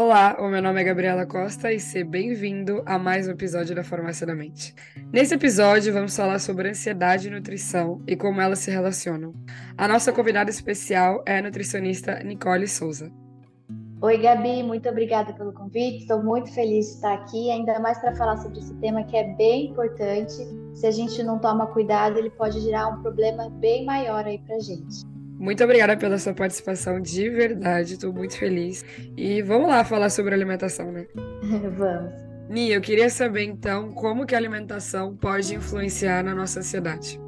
Olá, o meu nome é Gabriela Costa e seja bem-vindo a mais um episódio da Farmácia da Mente. Nesse episódio, vamos falar sobre ansiedade e nutrição e como elas se relacionam. A nossa convidada especial é a nutricionista Nicole Souza. Oi, Gabi, muito obrigada pelo convite. Estou muito feliz de estar aqui, ainda mais para falar sobre esse tema que é bem importante. Se a gente não toma cuidado, ele pode gerar um problema bem maior aí para gente. Muito obrigada pela sua participação, de verdade, estou muito feliz. E vamos lá falar sobre alimentação, né? vamos. Nia, eu queria saber então como que a alimentação pode influenciar na nossa ansiedade.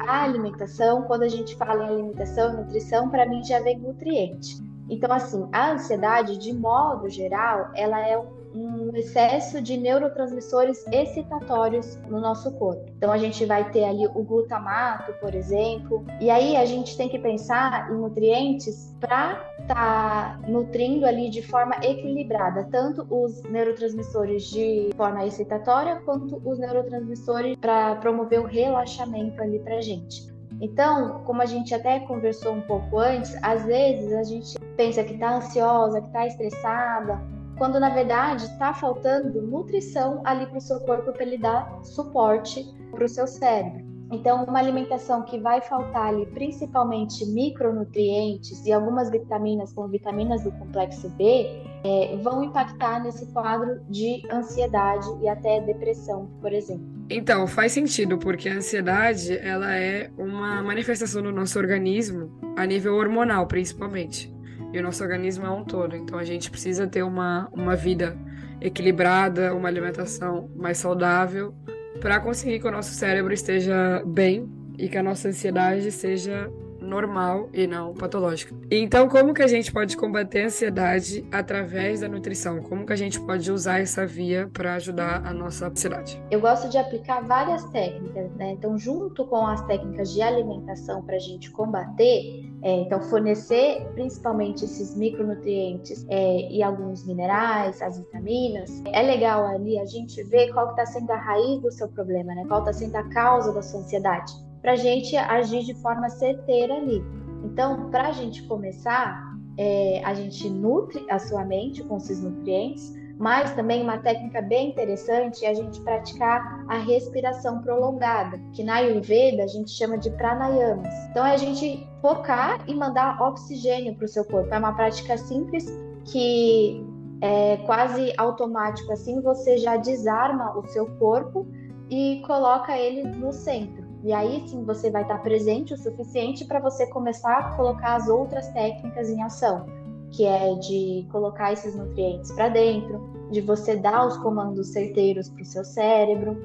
A alimentação, quando a gente fala em alimentação e nutrição, para mim já vem nutriente. Então, assim, a ansiedade, de modo geral, ela é um um excesso de neurotransmissores excitatórios no nosso corpo. Então a gente vai ter ali o glutamato, por exemplo, e aí a gente tem que pensar em nutrientes para estar tá nutrindo ali de forma equilibrada, tanto os neurotransmissores de forma excitatória quanto os neurotransmissores para promover o relaxamento ali para gente. Então, como a gente até conversou um pouco antes, às vezes a gente pensa que está ansiosa, que está estressada, quando na verdade está faltando nutrição ali para o seu corpo para ele dar suporte para o seu cérebro. Então, uma alimentação que vai faltar ali, principalmente micronutrientes e algumas vitaminas, como vitaminas do complexo B, é, vão impactar nesse quadro de ansiedade e até depressão, por exemplo. Então, faz sentido, porque a ansiedade ela é uma manifestação do nosso organismo a nível hormonal, principalmente e o nosso organismo é um todo. Então a gente precisa ter uma, uma vida equilibrada, uma alimentação mais saudável para conseguir que o nosso cérebro esteja bem e que a nossa ansiedade seja normal e não patológica. Então, como que a gente pode combater a ansiedade através da nutrição? Como que a gente pode usar essa via para ajudar a nossa ansiedade? Eu gosto de aplicar várias técnicas, né? Então, junto com as técnicas de alimentação para a gente combater, é, então, fornecer principalmente esses micronutrientes é, e alguns minerais, as vitaminas. É legal ali a gente ver qual está sendo a raiz do seu problema, né? Qual está sendo a causa da sua ansiedade, para a gente agir de forma certeira ali. Então, para a gente começar, é, a gente nutre a sua mente com esses nutrientes, mas também uma técnica bem interessante é a gente praticar a respiração prolongada, que na Ayurveda a gente chama de pranayamas. Então é a gente focar e mandar oxigênio para o seu corpo. É uma prática simples que é quase automático assim, você já desarma o seu corpo e coloca ele no centro. E aí sim você vai estar presente o suficiente para você começar a colocar as outras técnicas em ação que é de colocar esses nutrientes para dentro, de você dar os comandos certeiros para o seu cérebro.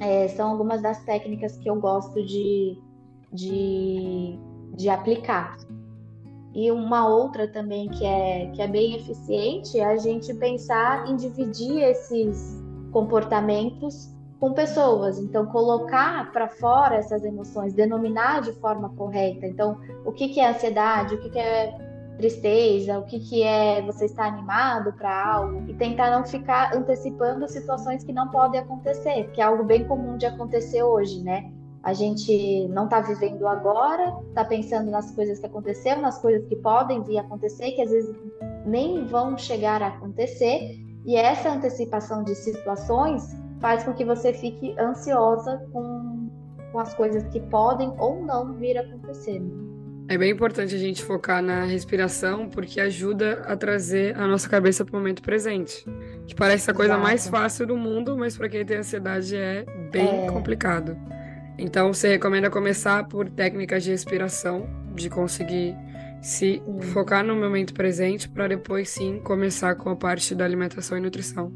É, são algumas das técnicas que eu gosto de, de, de aplicar. E uma outra também que é, que é bem eficiente é a gente pensar em dividir esses comportamentos com pessoas. Então, colocar para fora essas emoções, denominar de forma correta. Então, o que, que é ansiedade, o que, que é tristeza, o que, que é você estar animado para algo e tentar não ficar antecipando situações que não podem acontecer, que é algo bem comum de acontecer hoje, né? A gente não está vivendo agora, está pensando nas coisas que aconteceram, nas coisas que podem vir a acontecer, que às vezes nem vão chegar a acontecer, e essa antecipação de situações faz com que você fique ansiosa com, com as coisas que podem ou não vir a acontecer. É bem importante a gente focar na respiração, porque ajuda a trazer a nossa cabeça para o momento presente. Que parece a coisa Exato. mais fácil do mundo, mas para quem tem ansiedade é bem é... complicado. Então, você recomenda começar por técnicas de respiração, de conseguir se hum. focar no momento presente, para depois sim começar com a parte da alimentação e nutrição.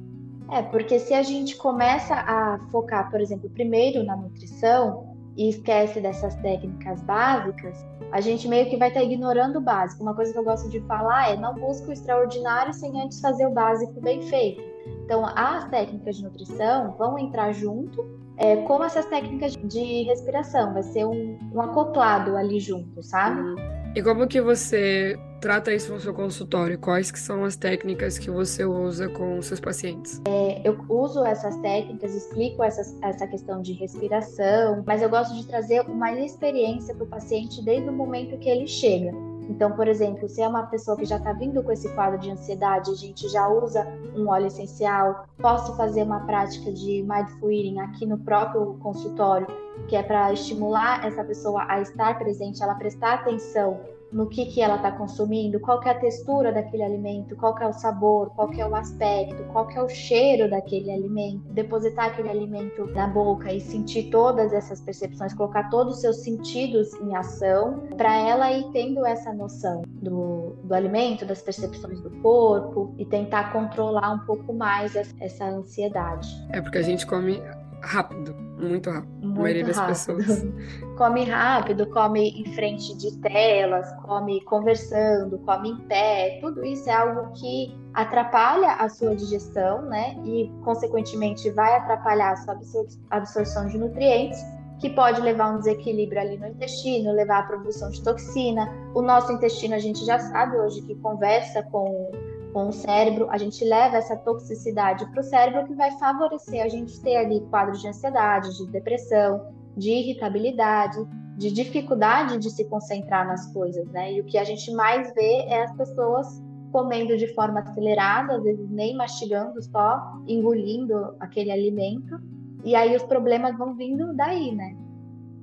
É, porque se a gente começa a focar, por exemplo, primeiro na nutrição e esquece dessas técnicas básicas, a gente meio que vai estar tá ignorando o básico. Uma coisa que eu gosto de falar é não busque o extraordinário sem antes fazer o básico bem feito. Então, as técnicas de nutrição vão entrar junto é, com essas técnicas de respiração. Vai ser um, um acoplado ali junto, sabe? Uhum. E como que você trata isso no seu consultório? Quais que são as técnicas que você usa com seus pacientes? É, eu uso essas técnicas, explico essas, essa questão de respiração, mas eu gosto de trazer uma experiência para o paciente desde o momento que ele chega. Então, por exemplo, se é uma pessoa que já está vindo com esse quadro de ansiedade, a gente já usa um óleo essencial. Posso fazer uma prática de mindful eating aqui no próprio consultório, que é para estimular essa pessoa a estar presente, ela prestar atenção no que, que ela está consumindo, qual é a textura daquele alimento, qual é o sabor, qual é o aspecto, qual é o cheiro daquele alimento, depositar aquele alimento na boca e sentir todas essas percepções, colocar todos os seus sentidos em ação, para ela ir tendo essa noção do, do alimento, das percepções do corpo e tentar controlar um pouco mais essa ansiedade. É porque a gente come rápido, muito rápido. Muito a maioria das rápido. pessoas. come rápido, come em frente de telas, come conversando, come em pé. Tudo isso é algo que atrapalha a sua digestão, né? E, consequentemente, vai atrapalhar a sua absor absorção de nutrientes que pode levar a um desequilíbrio ali no intestino, levar à produção de toxina. O nosso intestino, a gente já sabe hoje que conversa com com o cérebro, a gente leva essa toxicidade para o cérebro que vai favorecer a gente ter ali quadros de ansiedade, de depressão, de irritabilidade, de dificuldade de se concentrar nas coisas, né? E o que a gente mais vê é as pessoas comendo de forma acelerada, às vezes nem mastigando, só engolindo aquele alimento, e aí os problemas vão vindo daí, né?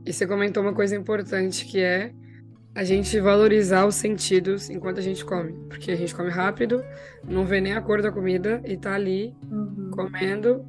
E você comentou uma coisa importante que é a gente valorizar os sentidos enquanto a gente come. Porque a gente come rápido, não vê nem a cor da comida e tá ali uhum. comendo.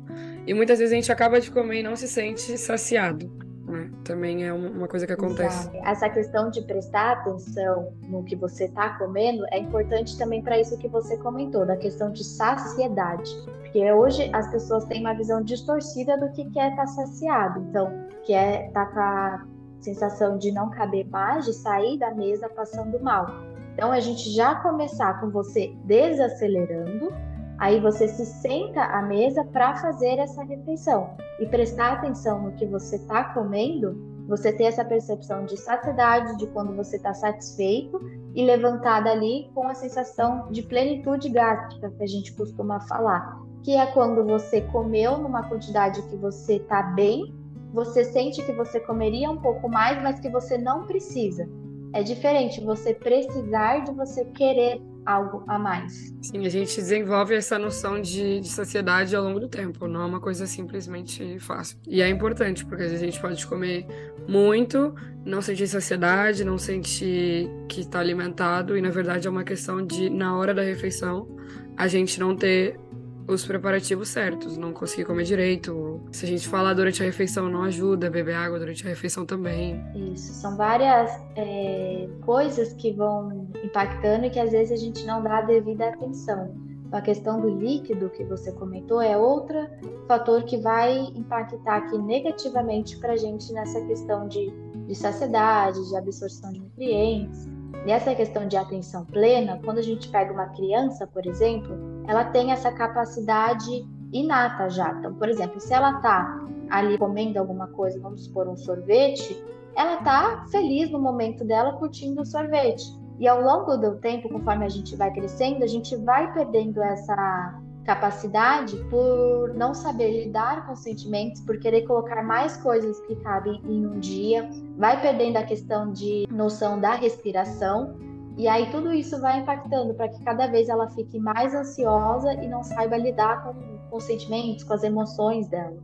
E muitas vezes a gente acaba de comer e não se sente saciado. Né? Também é uma coisa que acontece. Exato. Essa questão de prestar atenção no que você está comendo é importante também para isso que você comentou, da questão de saciedade. Porque hoje as pessoas têm uma visão distorcida do que é estar tá saciado. Então, que é estar tá com a sensação de não caber mais, de sair da mesa passando mal. Então, a gente já começar com você desacelerando, aí você se senta à mesa para fazer essa refeição e prestar atenção no que você está comendo, você ter essa percepção de saciedade, de quando você está satisfeito e levantar dali com a sensação de plenitude gástrica que a gente costuma falar, que é quando você comeu numa quantidade que você está bem você sente que você comeria um pouco mais, mas que você não precisa. É diferente você precisar de você querer algo a mais. Sim, a gente desenvolve essa noção de, de saciedade ao longo do tempo, não é uma coisa simplesmente fácil. E é importante, porque a gente pode comer muito, não sentir saciedade, não sentir que está alimentado, e na verdade é uma questão de, na hora da refeição, a gente não ter os preparativos certos, não conseguir comer direito. Se a gente falar durante a refeição, não ajuda, beber água durante a refeição também. Isso, são várias é, coisas que vão impactando e que às vezes a gente não dá a devida atenção. A questão do líquido que você comentou é outro fator que vai impactar aqui negativamente para a gente nessa questão de, de saciedade, de absorção de nutrientes. E essa questão de atenção plena, quando a gente pega uma criança, por exemplo, ela tem essa capacidade inata já. Então, por exemplo, se ela está ali comendo alguma coisa, vamos supor um sorvete, ela está feliz no momento dela curtindo o sorvete. E ao longo do tempo, conforme a gente vai crescendo, a gente vai perdendo essa capacidade por não saber lidar com sentimentos, por querer colocar mais coisas que cabem em um dia, vai perdendo a questão de noção da respiração. E aí tudo isso vai impactando para que cada vez ela fique mais ansiosa e não saiba lidar com, com os sentimentos, com as emoções dela.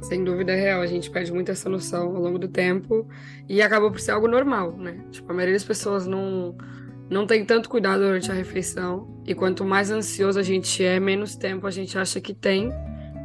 Sem dúvida é real, a gente perde muito essa noção ao longo do tempo e acabou por ser algo normal, né? Tipo, a maioria das pessoas não não tem tanto cuidado durante a refeição. E quanto mais ansioso a gente é, menos tempo a gente acha que tem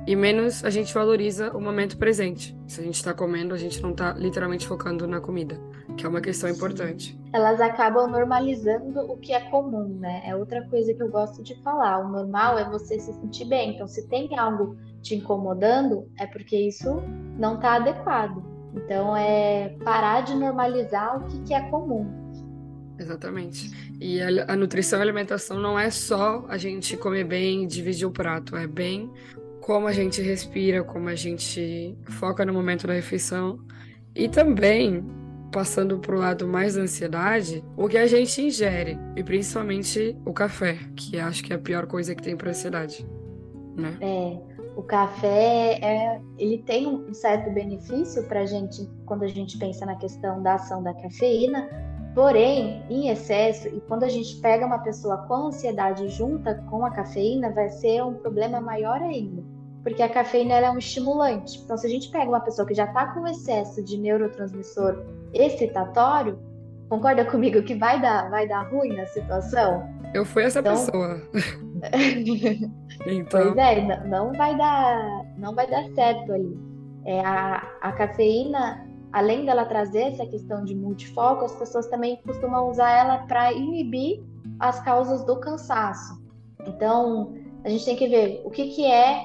e menos a gente valoriza o momento presente. Se a gente está comendo, a gente não está literalmente focando na comida, que é uma questão importante. Elas acabam normalizando o que é comum, né? É outra coisa que eu gosto de falar. O normal é você se sentir bem. Então, se tem algo te incomodando, é porque isso não está adequado. Então, é parar de normalizar o que, que é comum. Exatamente. E a, a, nutrição e a alimentação não é só a gente comer bem e dividir o prato, é bem como a gente respira, como a gente foca no momento da refeição e também passando para o lado mais da ansiedade, o que a gente ingere e principalmente o café, que acho que é a pior coisa que tem para ansiedade, né? É, o café é, ele tem um certo benefício para a gente quando a gente pensa na questão da ação da cafeína, Porém, em excesso, e quando a gente pega uma pessoa com ansiedade junta com a cafeína, vai ser um problema maior ainda. Porque a cafeína é um estimulante. Então, se a gente pega uma pessoa que já está com excesso de neurotransmissor excitatório, concorda comigo que vai dar, vai dar ruim na situação? Eu fui essa então... pessoa. então... Pois é, não vai dar, não vai dar certo ali. É, a, a cafeína além dela trazer essa questão de multifoco, as pessoas também costumam usar ela para inibir as causas do cansaço. Então, a gente tem que ver o que, que é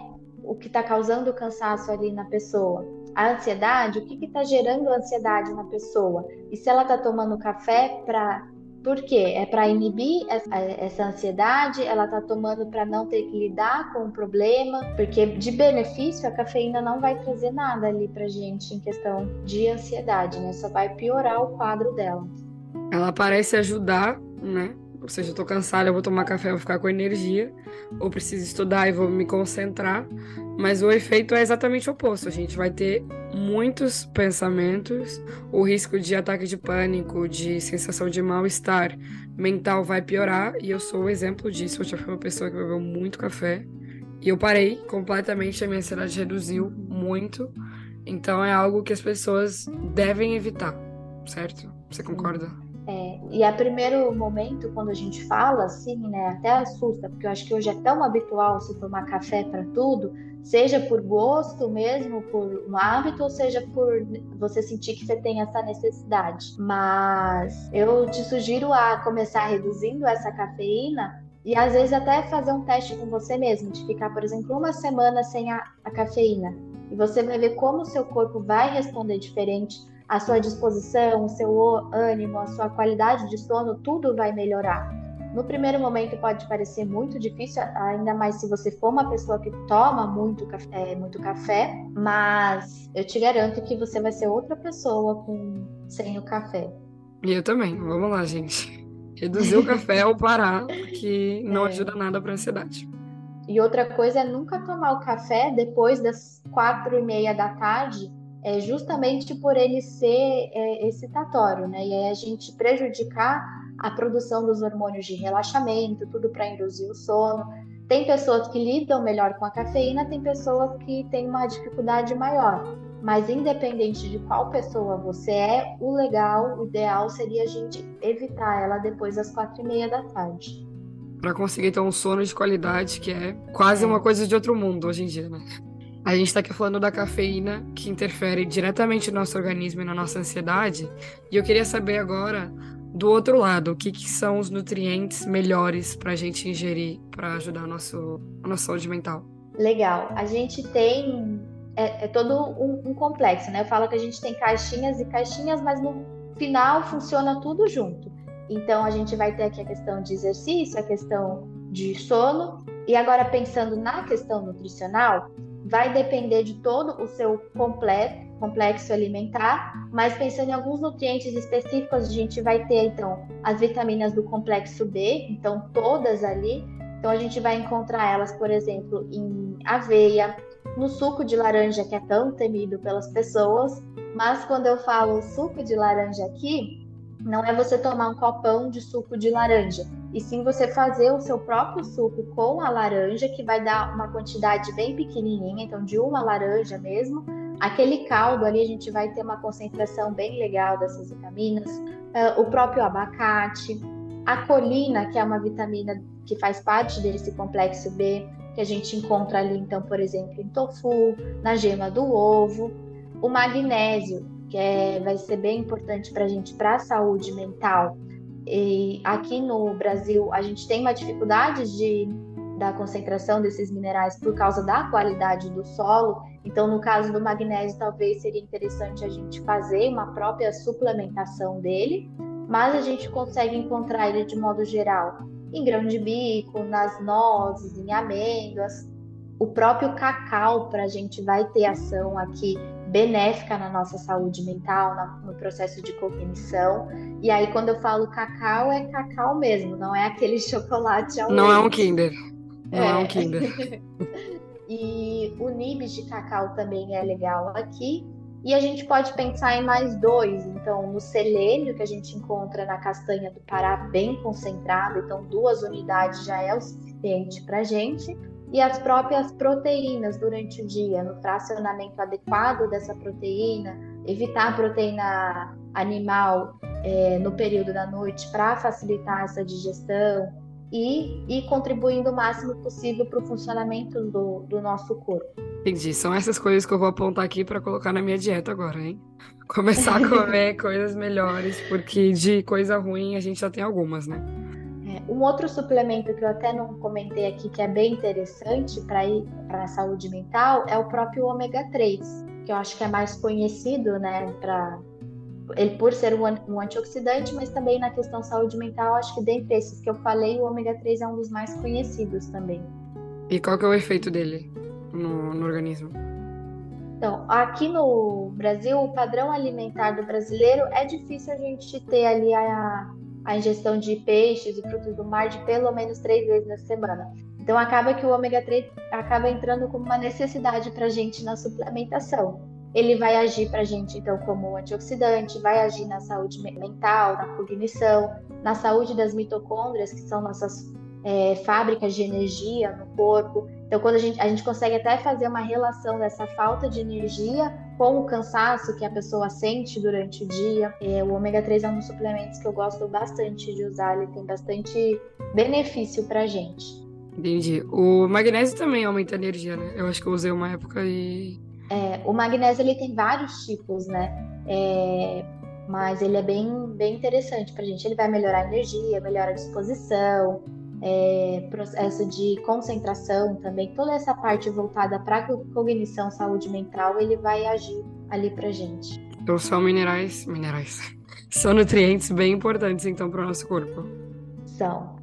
o que está causando o cansaço ali na pessoa. A ansiedade, o que está gerando ansiedade na pessoa? E se ela está tomando café para por quê? É para inibir essa, essa, ansiedade, ela está tomando para não ter que lidar com o problema, porque de benefício a cafeína não vai trazer nada ali para gente em questão de ansiedade, né? Só vai piorar o quadro dela. Ela parece ajudar, né? Ou seja, eu tô cansada, eu vou tomar café, vou ficar com energia, ou preciso estudar e vou me concentrar. Mas o efeito é exatamente o oposto. A gente vai ter muitos pensamentos, o risco de ataque de pânico, de sensação de mal-estar mental vai piorar. E eu sou o exemplo disso. Eu já fui uma pessoa que bebeu muito café e eu parei completamente, a minha ansiedade reduziu muito. Então é algo que as pessoas devem evitar, certo? Você concorda? É, e a primeiro momento, quando a gente fala assim, né, até assusta, porque eu acho que hoje é tão habitual se tomar café para tudo, seja por gosto mesmo, por um hábito, ou seja por você sentir que você tem essa necessidade. Mas eu te sugiro a começar reduzindo essa cafeína e às vezes até fazer um teste com você mesmo, de ficar, por exemplo, uma semana sem a, a cafeína. E você vai ver como o seu corpo vai responder diferente a sua disposição, o seu ânimo, a sua qualidade de sono, tudo vai melhorar. No primeiro momento pode parecer muito difícil, ainda mais se você for uma pessoa que toma muito café, muito café, mas eu te garanto que você vai ser outra pessoa com sem o café. E eu também. Vamos lá, gente. Reduzir o café ou parar, que não é. ajuda nada para ansiedade. E outra coisa é nunca tomar o café depois das quatro e meia da tarde, é justamente por ele ser é, excitatório, né? E aí a gente prejudicar a produção dos hormônios de relaxamento, tudo para induzir o sono. Tem pessoas que lidam melhor com a cafeína, tem pessoas que têm uma dificuldade maior. Mas independente de qual pessoa você é, o legal, o ideal seria a gente evitar ela depois das quatro e meia da tarde. Para conseguir ter um sono de qualidade, que é quase é. uma coisa de outro mundo hoje em dia, né? A gente está aqui falando da cafeína, que interfere diretamente no nosso organismo e na nossa ansiedade. E eu queria saber agora, do outro lado, o que, que são os nutrientes melhores para a gente ingerir para ajudar a, nosso, a nossa saúde mental. Legal. A gente tem. É, é todo um, um, complexo, né? Eu falo que a gente tem caixinhas e caixinhas, mas no final funciona tudo junto. Então a gente vai ter aqui a questão de exercício, a questão de sono. E agora, pensando na questão nutricional, vai depender de todo o seu complexo alimentar, mas pensando em alguns nutrientes específicos, a gente vai ter então as vitaminas do complexo B, então todas ali. Então a gente vai encontrar elas, por exemplo, em aveia, no suco de laranja que é tão temido pelas pessoas, mas quando eu falo suco de laranja aqui, não é você tomar um copão de suco de laranja, e sim você fazer o seu próprio suco com a laranja, que vai dar uma quantidade bem pequenininha, então de uma laranja mesmo. Aquele caldo ali a gente vai ter uma concentração bem legal dessas vitaminas, uh, o próprio abacate, a colina, que é uma vitamina que faz parte desse complexo B, que a gente encontra ali, então, por exemplo, em tofu, na gema do ovo, o magnésio, que é, vai ser bem importante para a gente para a saúde mental. E aqui no Brasil a gente tem uma dificuldade de, da concentração desses minerais por causa da qualidade do solo. Então, no caso do magnésio, talvez seria interessante a gente fazer uma própria suplementação dele, mas a gente consegue encontrar ele de modo geral em grão de bico, nas nozes, em amêndoas. O próprio cacau, para a gente vai ter ação aqui benéfica na nossa saúde mental, no processo de cognição. E aí, quando eu falo cacau, é cacau mesmo, não é aquele chocolate ao Não leite. é um Kinder. Não é, é um Kinder. e o nibs de cacau também é legal aqui. E a gente pode pensar em mais dois, então no selênio que a gente encontra na castanha do Pará bem concentrado, então duas unidades já é o suficiente para a gente. E as próprias proteínas durante o dia, no fracionamento adequado dessa proteína, evitar a proteína animal é, no período da noite para facilitar essa digestão e, e contribuindo o máximo possível para o funcionamento do, do nosso corpo. Entendi. São essas coisas que eu vou apontar aqui para colocar na minha dieta agora, hein? Começar a comer coisas melhores, porque de coisa ruim a gente já tem algumas, né? Um outro suplemento que eu até não comentei aqui, que é bem interessante para ir para a saúde mental, é o próprio ômega 3, que eu acho que é mais conhecido, né, para ele por ser um, um antioxidante, mas também na questão saúde mental, acho que dentre esses que eu falei, o ômega 3 é um dos mais conhecidos também. E qual que é o efeito dele? no, no organismo? Então, aqui no Brasil, o padrão alimentar do brasileiro é difícil a gente ter ali a, a ingestão de peixes e frutos do mar de pelo menos três vezes na semana. Então, acaba que o ômega 3 acaba entrando como uma necessidade para a gente na suplementação. Ele vai agir para a gente, então, como antioxidante, vai agir na saúde mental, na cognição, na saúde das mitocôndrias, que são nossas é, fábricas de energia no corpo. Então, quando a gente, a gente consegue até fazer uma relação dessa falta de energia com o cansaço que a pessoa sente durante o dia. É, o ômega 3 é um dos suplementos que eu gosto bastante de usar, ele tem bastante benefício pra gente. Entendi. O magnésio também aumenta a energia, né? Eu acho que eu usei uma época e. É, o magnésio ele tem vários tipos, né? É, mas ele é bem, bem interessante pra gente. Ele vai melhorar a energia, melhora a disposição, é, processo de concentração também, toda essa parte voltada para cognição, saúde mental, ele vai agir ali para gente. Então são minerais, minerais, são nutrientes bem importantes então para o nosso corpo. São,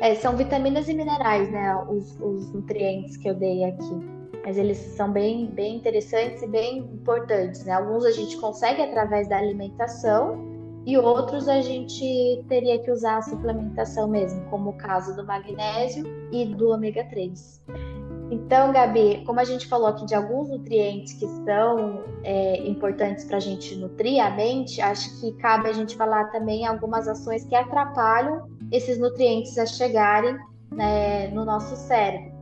é, são vitaminas e minerais, né? Os, os nutrientes que eu dei aqui, mas eles são bem, bem interessantes e bem importantes, né? Alguns a gente consegue através da alimentação e outros a gente teria que usar a suplementação mesmo, como o caso do magnésio e do ômega 3. Então, Gabi, como a gente falou aqui de alguns nutrientes que são é, importantes para a gente nutrir a mente, acho que cabe a gente falar também algumas ações que atrapalham esses nutrientes a chegarem né, no nosso cérebro.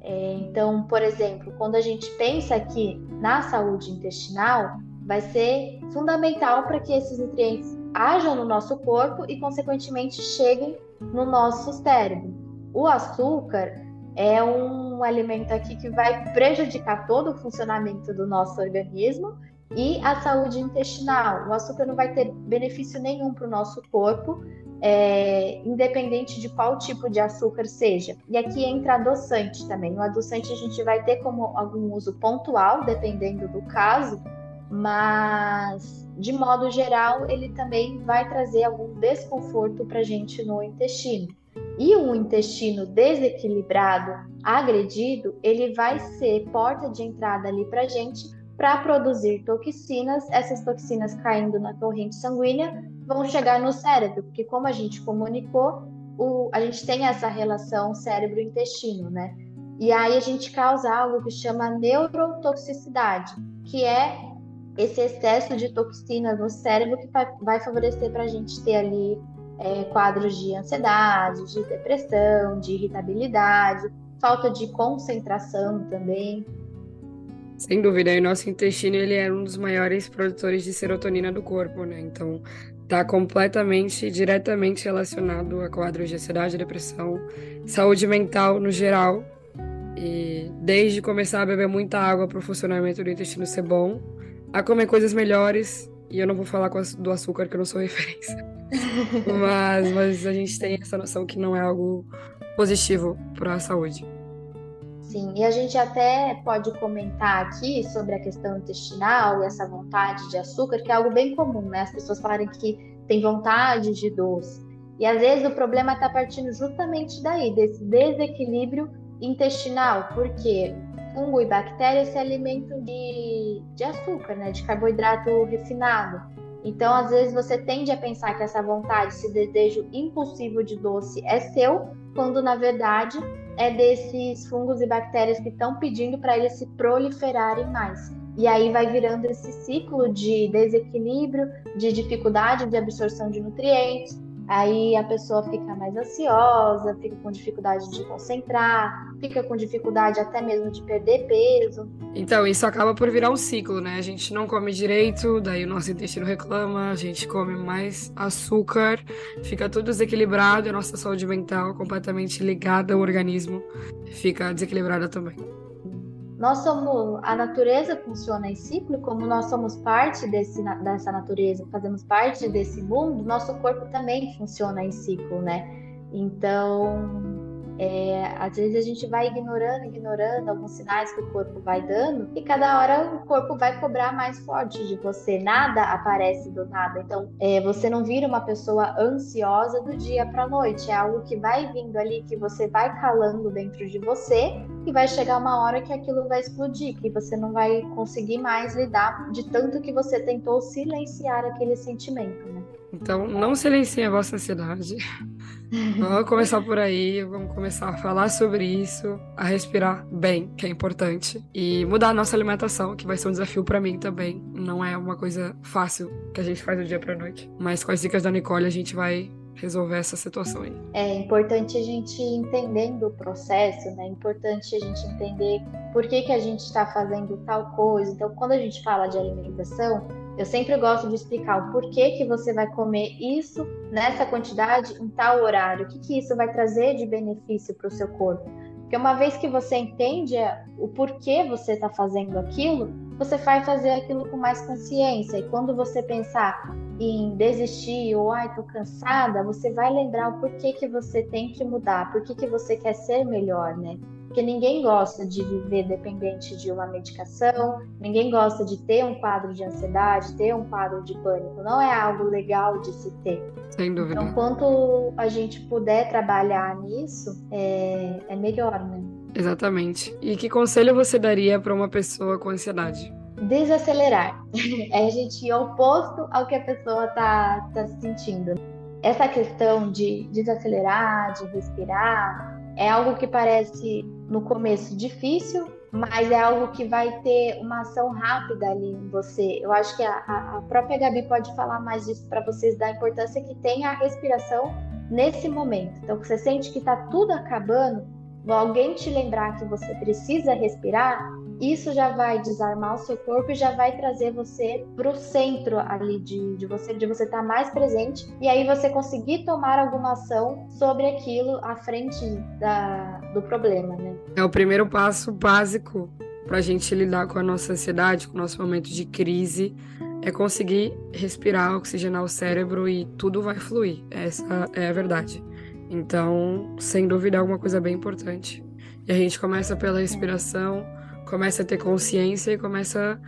É, então, por exemplo, quando a gente pensa aqui na saúde intestinal, vai ser fundamental para que esses nutrientes ajam no nosso corpo e, consequentemente, cheguem no nosso cérebro. O açúcar é um alimento aqui que vai prejudicar todo o funcionamento do nosso organismo e a saúde intestinal. O açúcar não vai ter benefício nenhum para o nosso corpo, é, independente de qual tipo de açúcar seja. E aqui entra adoçante também. O adoçante a gente vai ter como algum uso pontual, dependendo do caso, mas de modo geral ele também vai trazer algum desconforto para a gente no intestino. E um intestino desequilibrado, agredido, ele vai ser porta de entrada ali para a gente para produzir toxinas. Essas toxinas caindo na corrente sanguínea vão chegar no cérebro, porque como a gente comunicou, o, a gente tem essa relação cérebro-intestino, né? E aí a gente causa algo que chama neurotoxicidade, que é esse excesso de toxinas no cérebro que vai favorecer para a gente ter ali é, quadros de ansiedade, de depressão, de irritabilidade, falta de concentração também. Sem dúvida, e o nosso intestino ele é um dos maiores produtores de serotonina do corpo, né? Então, está completamente, diretamente relacionado a quadros de ansiedade, depressão, saúde mental no geral. E desde começar a beber muita água para o funcionamento do intestino ser bom, a comer coisas melhores. E eu não vou falar do açúcar, que eu não sou referência. mas, mas a gente tem essa noção que não é algo positivo para a saúde. Sim, e a gente até pode comentar aqui sobre a questão intestinal e essa vontade de açúcar, que é algo bem comum, né? As pessoas falarem que tem vontade de doce. E às vezes o problema está partindo justamente daí, desse desequilíbrio intestinal, porque fungo e bactéria se alimentam de, de açúcar, né, de carboidrato refinado. Então, às vezes, você tende a pensar que essa vontade, esse desejo impulsivo de doce é seu, quando na verdade é desses fungos e bactérias que estão pedindo para eles se proliferarem mais. E aí vai virando esse ciclo de desequilíbrio, de dificuldade de absorção de nutrientes, Aí a pessoa fica mais ansiosa, fica com dificuldade de concentrar, fica com dificuldade até mesmo de perder peso. Então, isso acaba por virar um ciclo, né? A gente não come direito, daí o nosso intestino reclama, a gente come mais açúcar, fica tudo desequilibrado, a nossa saúde mental completamente ligada ao organismo fica desequilibrada também nós somos a natureza funciona em ciclo, como nós somos parte desse, dessa natureza, fazemos parte desse mundo, nosso corpo também funciona em ciclo, né? Então, é, às vezes a gente vai ignorando, ignorando alguns sinais que o corpo vai dando, e cada hora o corpo vai cobrar mais forte de você. Nada aparece do nada. Então, é, você não vira uma pessoa ansiosa do dia para noite. É algo que vai vindo ali, que você vai calando dentro de você, e vai chegar uma hora que aquilo vai explodir, que você não vai conseguir mais lidar de tanto que você tentou silenciar aquele sentimento, né? Então, não silencie a vossa ansiedade. Vamos começar por aí, vamos começar a falar sobre isso, a respirar bem, que é importante, e mudar a nossa alimentação, que vai ser um desafio para mim também. Não é uma coisa fácil que a gente faz do dia para noite, mas com as dicas da Nicole a gente vai resolver essa situação aí. É importante a gente entendendo o processo, né? É importante a gente entender por que, que a gente está fazendo tal coisa. Então, quando a gente fala de alimentação, eu sempre gosto de explicar o porquê que você vai comer isso nessa quantidade em tal horário, o que, que isso vai trazer de benefício para o seu corpo. Porque uma vez que você entende o porquê você está fazendo aquilo, você vai fazer aquilo com mais consciência. E quando você pensar em desistir ou ai, tô cansada, você vai lembrar o porquê que você tem que mudar, por que você quer ser melhor, né? Porque ninguém gosta de viver dependente de uma medicação, ninguém gosta de ter um quadro de ansiedade, ter um quadro de pânico. Não é algo legal de se ter. Sem dúvida. Então, quanto a gente puder trabalhar nisso, é, é melhor, né? Exatamente. E que conselho você daria para uma pessoa com ansiedade? Desacelerar. É a gente ir oposto ao que a pessoa está tá sentindo. Essa questão de desacelerar, de respirar, é algo que parece no começo difícil, mas é algo que vai ter uma ação rápida ali em você. Eu acho que a, a própria Gabi pode falar mais disso para vocês, da importância que tem a respiração nesse momento. Então, você sente que está tudo acabando, alguém te lembrar que você precisa respirar, isso já vai desarmar o seu corpo e já vai trazer você para o centro ali de, de você, de você estar tá mais presente e aí você conseguir tomar alguma ação sobre aquilo à frente da, do problema, né? É o primeiro passo básico para a gente lidar com a nossa ansiedade, com o nosso momento de crise, é conseguir respirar, oxigenar o cérebro e tudo vai fluir. Essa é a verdade. Então, sem dúvida, é alguma coisa bem importante. E a gente começa pela respiração começa a ter consciência e começa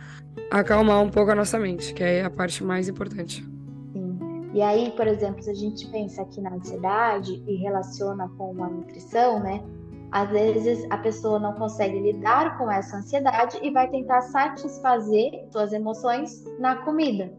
a acalmar um pouco a nossa mente, que é a parte mais importante. Sim. E aí, por exemplo, se a gente pensa aqui na ansiedade e relaciona com a nutrição, né? Às vezes a pessoa não consegue lidar com essa ansiedade e vai tentar satisfazer suas emoções na comida,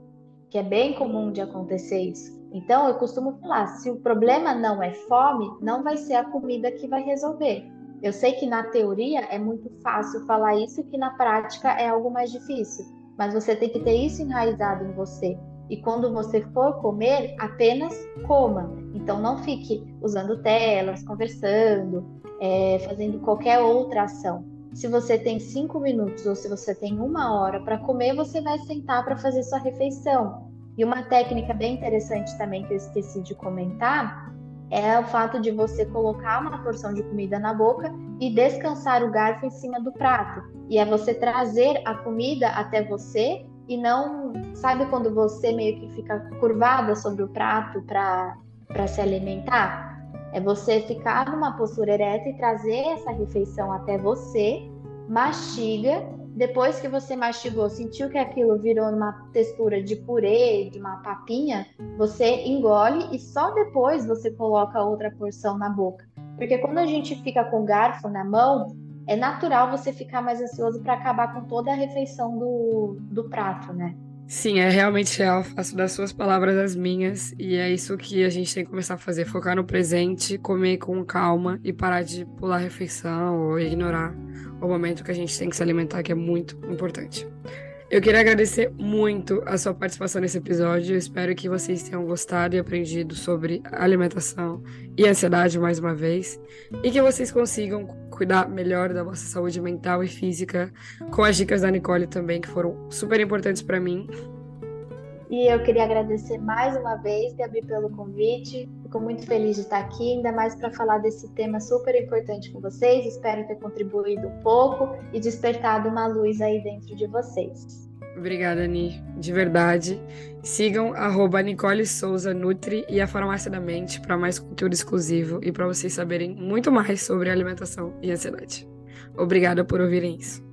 que é bem comum de acontecer isso. Então, eu costumo falar: se o problema não é fome, não vai ser a comida que vai resolver. Eu sei que na teoria é muito fácil falar isso que na prática é algo mais difícil, mas você tem que ter isso enraizado em você. E quando você for comer, apenas coma. Então não fique usando telas, conversando, é, fazendo qualquer outra ação. Se você tem cinco minutos ou se você tem uma hora para comer, você vai sentar para fazer sua refeição. E uma técnica bem interessante também que eu esqueci de comentar é o fato de você colocar uma porção de comida na boca e descansar o garfo em cima do prato. E é você trazer a comida até você e não, sabe quando você meio que fica curvada sobre o prato para se alimentar? É você ficar numa postura ereta e trazer essa refeição até você, mastiga depois que você mastigou, sentiu que aquilo virou uma textura de purê, de uma papinha, você engole e só depois você coloca outra porção na boca. Porque quando a gente fica com o garfo na mão, é natural você ficar mais ansioso para acabar com toda a refeição do, do prato, né? Sim, é realmente real. Faço das suas palavras as minhas. E é isso que a gente tem que começar a fazer: focar no presente, comer com calma e parar de pular refeição ou ignorar o momento que a gente tem que se alimentar, que é muito importante. Eu queria agradecer muito a sua participação nesse episódio. Eu espero que vocês tenham gostado e aprendido sobre alimentação e ansiedade mais uma vez. E que vocês consigam cuidar melhor da vossa saúde mental e física com as dicas da Nicole também, que foram super importantes para mim. E eu queria agradecer mais uma vez, Gabi, pelo convite. Fico muito feliz de estar aqui, ainda mais para falar desse tema super importante com vocês. Espero ter contribuído um pouco e despertado uma luz aí dentro de vocês. Obrigada, Ani, de verdade. Sigam arroba Nicole Souza Nutri e a Farmácia da Mente para mais conteúdo exclusivo e para vocês saberem muito mais sobre alimentação e ansiedade. Obrigada por ouvirem isso.